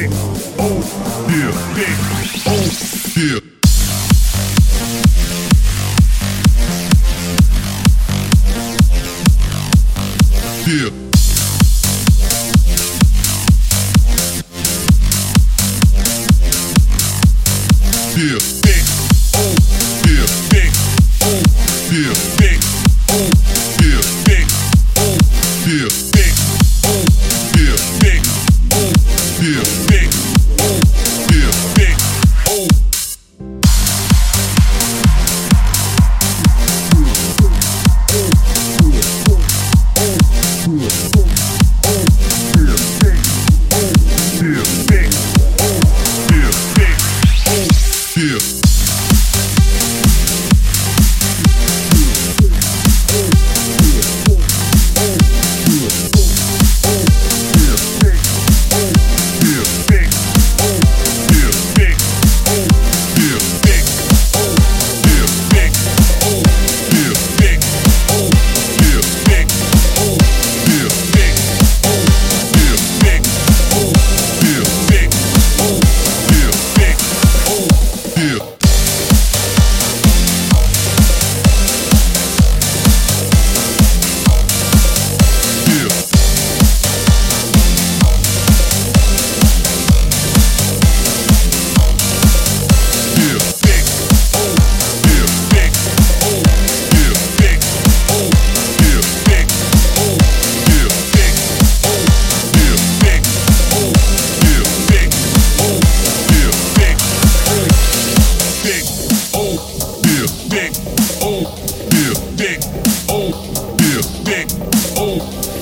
big, oh yeah, big, oh yeah. Yeah.